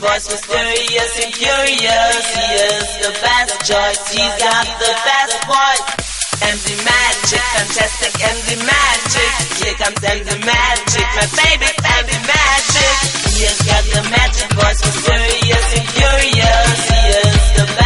voice was furious and curious. He is the best choice, he's got the best voice. MD Magic, fantastic MD Magic. Here comes MD Magic, my baby MD Magic. He has got the magic voice, was furious and curious. He is the best.